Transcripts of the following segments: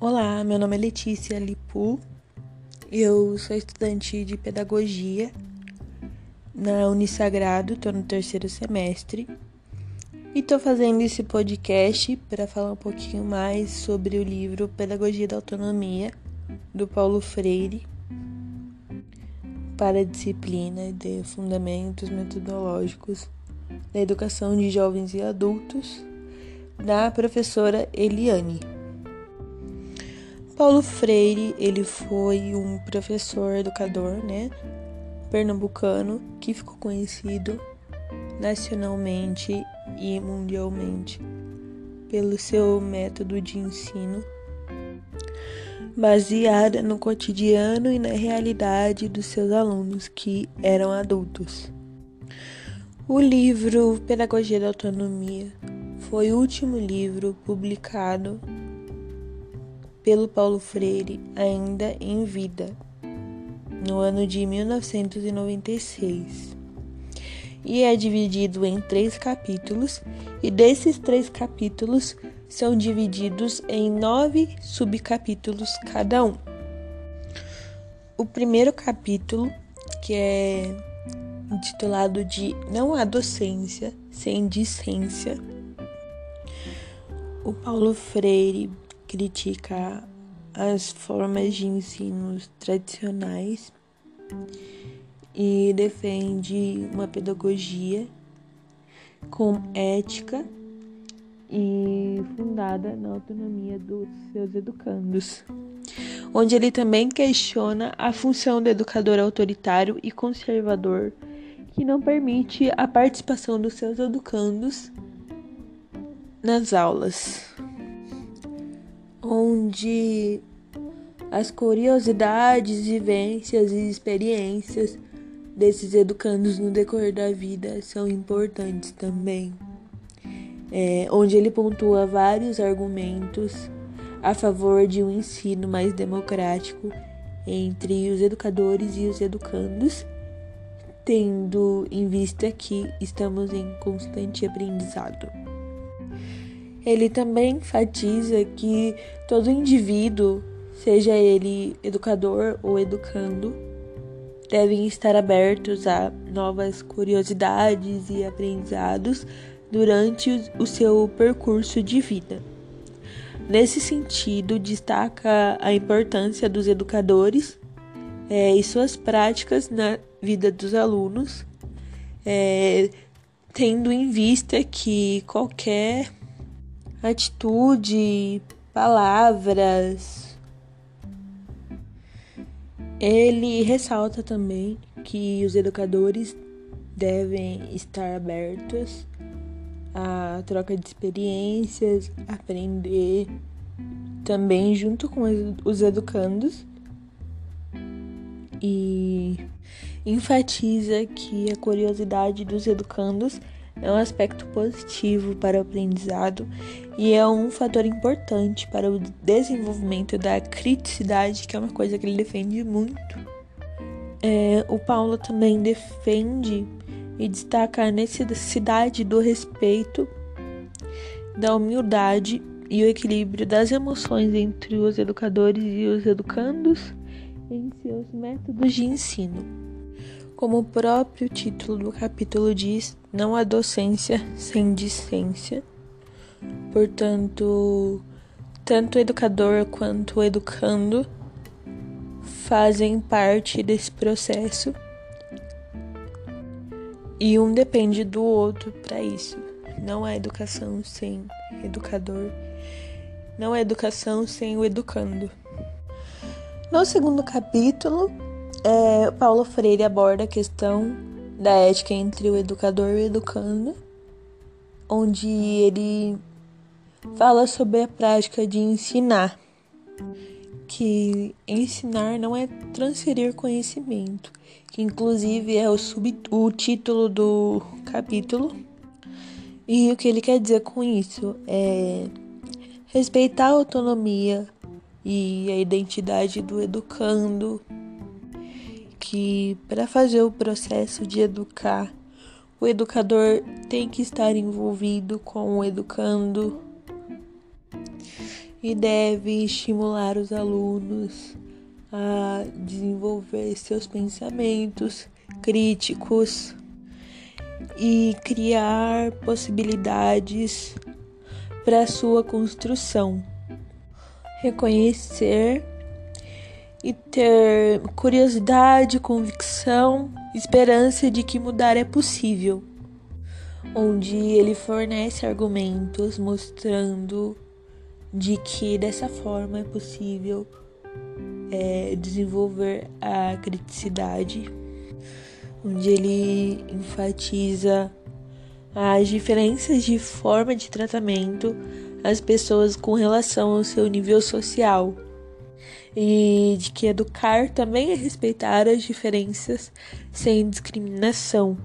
Olá, meu nome é Letícia Lipu, eu sou estudante de pedagogia na Unisagrado, estou no terceiro semestre e estou fazendo esse podcast para falar um pouquinho mais sobre o livro Pedagogia da Autonomia do Paulo Freire para a disciplina de Fundamentos Metodológicos da Educação de Jovens e Adultos da professora Eliane. Paulo Freire, ele foi um professor educador, né, pernambucano que ficou conhecido nacionalmente e mundialmente pelo seu método de ensino baseada no cotidiano e na realidade dos seus alunos que eram adultos. O livro Pedagogia da Autonomia foi o último livro publicado pelo Paulo Freire ainda em vida, no ano de 1996. E é dividido em três capítulos, e desses três capítulos são divididos em nove subcapítulos cada um. O primeiro capítulo, que é intitulado de Não há docência sem discência, o Paulo Freire critica as formas de ensino tradicionais e defende uma pedagogia com ética e fundada na autonomia dos seus educandos, onde ele também questiona a função do educador autoritário e conservador que não permite a participação dos seus educandos nas aulas, onde as curiosidades, vivências e experiências desses educandos no decorrer da vida são importantes também é, onde ele pontua vários argumentos a favor de um ensino mais democrático entre os educadores e os educandos, tendo em vista que estamos em constante aprendizado. Ele também enfatiza que todo indivíduo, seja ele educador ou educando, devem estar abertos a novas curiosidades e aprendizados durante o seu percurso de vida. Nesse sentido, destaca a importância dos educadores é, e suas práticas na vida dos alunos, é, tendo em vista que qualquer atitude, palavras, ele ressalta também que os educadores devem estar abertos a troca de experiências, aprender também junto com os educandos. E enfatiza que a curiosidade dos educandos é um aspecto positivo para o aprendizado e é um fator importante para o desenvolvimento da criticidade, que é uma coisa que ele defende muito. É, o Paulo também defende e destaca a necessidade do respeito, da humildade e o equilíbrio das emoções entre os educadores e os educandos em seus métodos de ensino. Como o próprio título do capítulo diz, não há docência sem discência. Portanto, tanto o educador quanto o educando fazem parte desse processo e um depende do outro para isso. Não há educação sem educador, não há educação sem o educando. No segundo capítulo, é, Paulo Freire aborda a questão da ética entre o educador e o educando, onde ele fala sobre a prática de ensinar, que ensinar não é transferir conhecimento, que inclusive é o, sub, o título do capítulo. E o que ele quer dizer com isso é respeitar a autonomia e a identidade do educando, que para fazer o processo de educar, o educador tem que estar envolvido com o educando e deve estimular os alunos a desenvolver seus pensamentos críticos e criar possibilidades para sua construção. Reconhecer e ter curiosidade, convicção, esperança de que mudar é possível. Onde ele fornece argumentos mostrando de que dessa forma é possível é, desenvolver a criticidade, onde ele enfatiza as diferenças de forma de tratamento às pessoas com relação ao seu nível social e de que educar também é respeitar as diferenças sem discriminação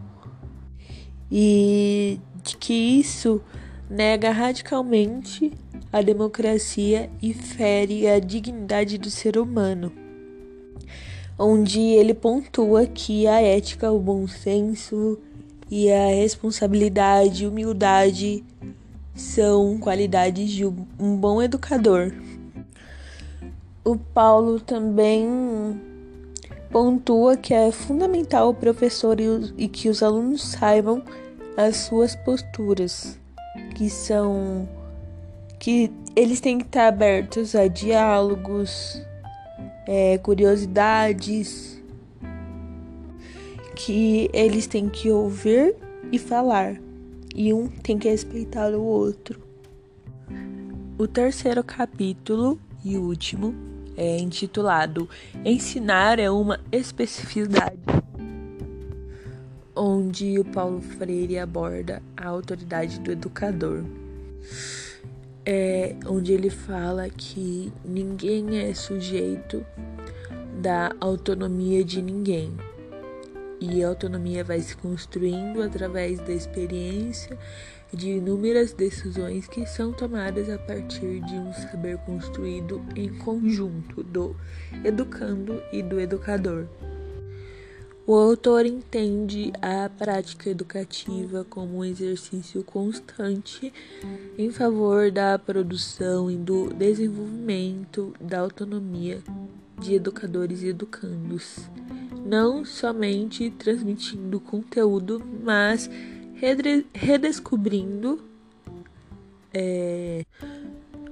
e de que isso nega radicalmente a democracia e fere a dignidade do ser humano, onde ele pontua que a ética, o bom senso e a responsabilidade humildade são qualidades de um bom educador. O Paulo também pontua que é fundamental o professor e que os alunos saibam as suas posturas, que são que eles têm que estar abertos a diálogos, é, curiosidades, que eles têm que ouvir e falar, e um tem que respeitar o outro. O terceiro capítulo e último é intitulado Ensinar é uma especificidade, onde o Paulo Freire aborda a autoridade do educador é onde ele fala que ninguém é sujeito da autonomia de ninguém. E a autonomia vai se construindo através da experiência de inúmeras decisões que são tomadas a partir de um saber construído em conjunto do educando e do educador. O autor entende a prática educativa como um exercício constante em favor da produção e do desenvolvimento da autonomia de educadores e educandos, não somente transmitindo conteúdo, mas redescobrindo, é,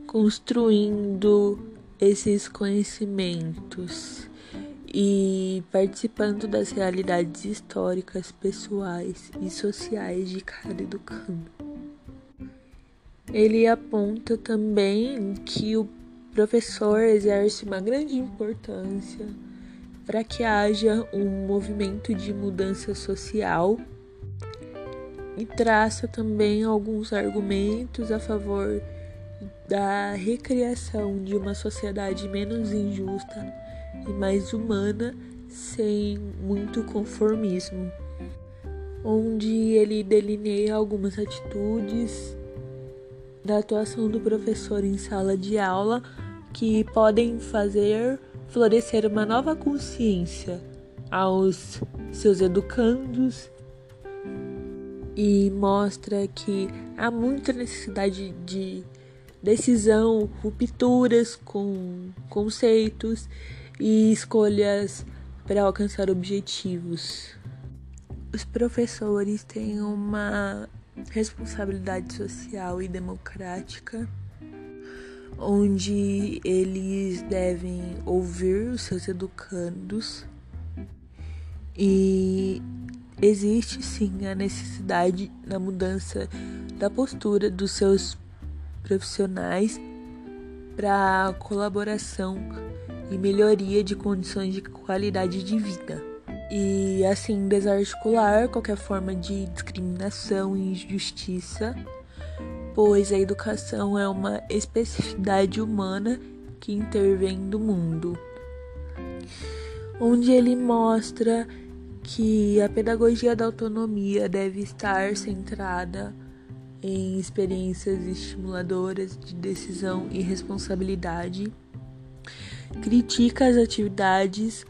construindo esses conhecimentos e participando das realidades históricas, pessoais e sociais de cada educando. Ele aponta também que o professor exerce uma grande importância para que haja um movimento de mudança social e traça também alguns argumentos a favor da recriação de uma sociedade menos injusta e mais humana, sem muito conformismo, onde ele delineia algumas atitudes da atuação do professor em sala de aula que podem fazer florescer uma nova consciência aos seus educandos e mostra que há muita necessidade de decisão, rupturas com conceitos e escolhas para alcançar objetivos. Os professores têm uma responsabilidade social e democrática, onde eles devem ouvir os seus educandos e existe sim a necessidade da mudança da postura dos seus profissionais para colaboração e melhoria de condições de qualidade de vida. E assim desarticular qualquer forma de discriminação e injustiça, pois a educação é uma especificidade humana que intervém no mundo. Onde ele mostra que a pedagogia da autonomia deve estar centrada em experiências estimuladoras de decisão e responsabilidade critica as atividades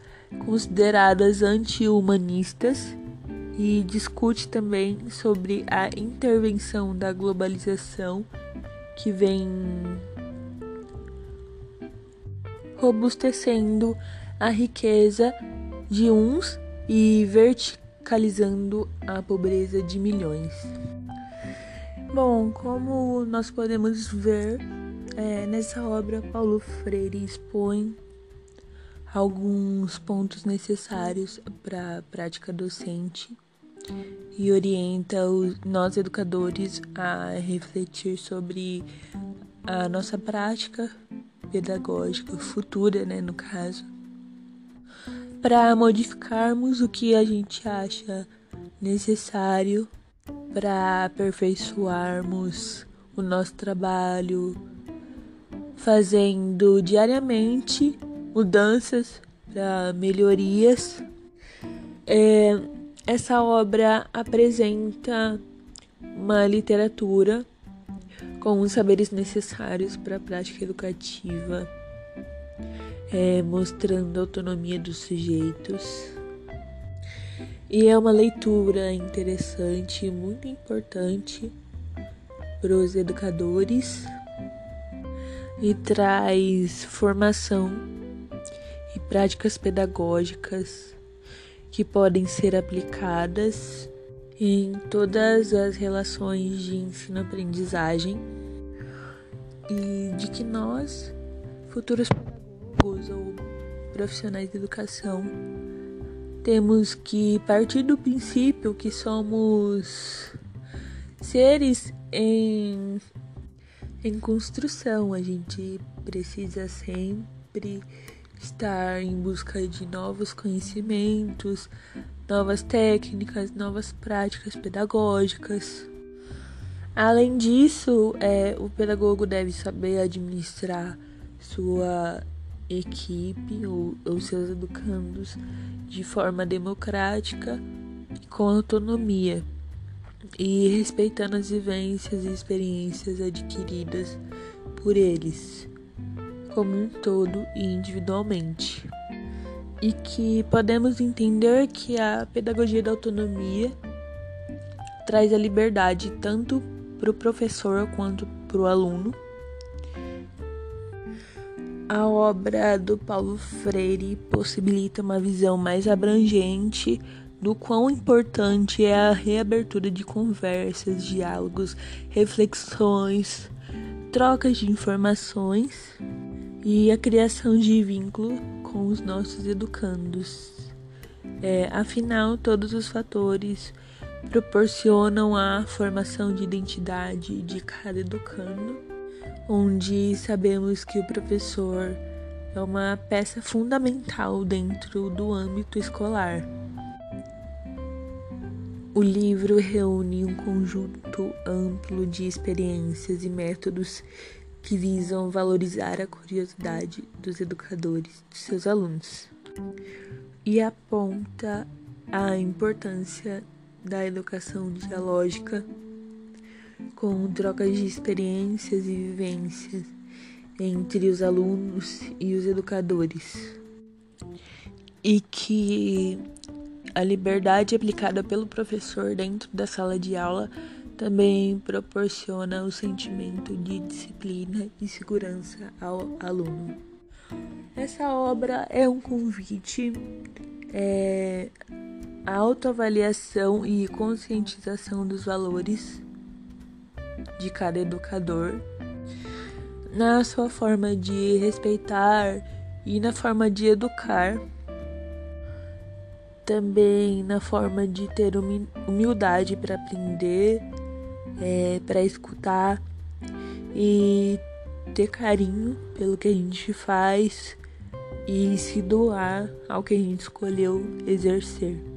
consideradas anti-humanistas e discute também sobre a intervenção da globalização que vem robustecendo a riqueza de uns e verticalizando a pobreza de milhões. Bom, como nós podemos ver, é, nessa obra Paulo Freire expõe alguns pontos necessários para a prática docente e orienta os, nós educadores a refletir sobre a nossa prática pedagógica futura, né, no caso, para modificarmos o que a gente acha necessário para aperfeiçoarmos o nosso trabalho, fazendo diariamente mudanças para melhorias. É, essa obra apresenta uma literatura com os saberes necessários para a prática educativa, é, mostrando a autonomia dos sujeitos. E é uma leitura interessante, muito importante para os educadores e traz formação e práticas pedagógicas que podem ser aplicadas em todas as relações de ensino-aprendizagem e de que nós, futuros ou profissionais de educação, temos que partir do princípio que somos seres em, em construção. A gente precisa sempre estar em busca de novos conhecimentos, novas técnicas, novas práticas pedagógicas. Além disso, é, o pedagogo deve saber administrar sua equipe ou, ou seus educandos de forma democrática e com autonomia e respeitando as vivências e experiências adquiridas por eles, como um todo e individualmente. E que podemos entender que a pedagogia da autonomia traz a liberdade tanto para o professor quanto para o aluno a obra do Paulo Freire possibilita uma visão mais abrangente do quão importante é a reabertura de conversas, diálogos, reflexões, trocas de informações e a criação de vínculo com os nossos educandos. É, afinal, todos os fatores proporcionam a formação de identidade de cada educando onde sabemos que o professor é uma peça fundamental dentro do âmbito escolar. O livro reúne um conjunto amplo de experiências e métodos que visam valorizar a curiosidade dos educadores de seus alunos e aponta a importância da educação dialógica com trocas de experiências e vivências entre os alunos e os educadores, e que a liberdade aplicada pelo professor dentro da sala de aula também proporciona o sentimento de disciplina e segurança ao aluno. Essa obra é um convite é, à autoavaliação e conscientização dos valores de cada educador, na sua forma de respeitar e na forma de educar, também na forma de ter humildade para aprender, é, para escutar e ter carinho pelo que a gente faz e se doar ao que a gente escolheu exercer.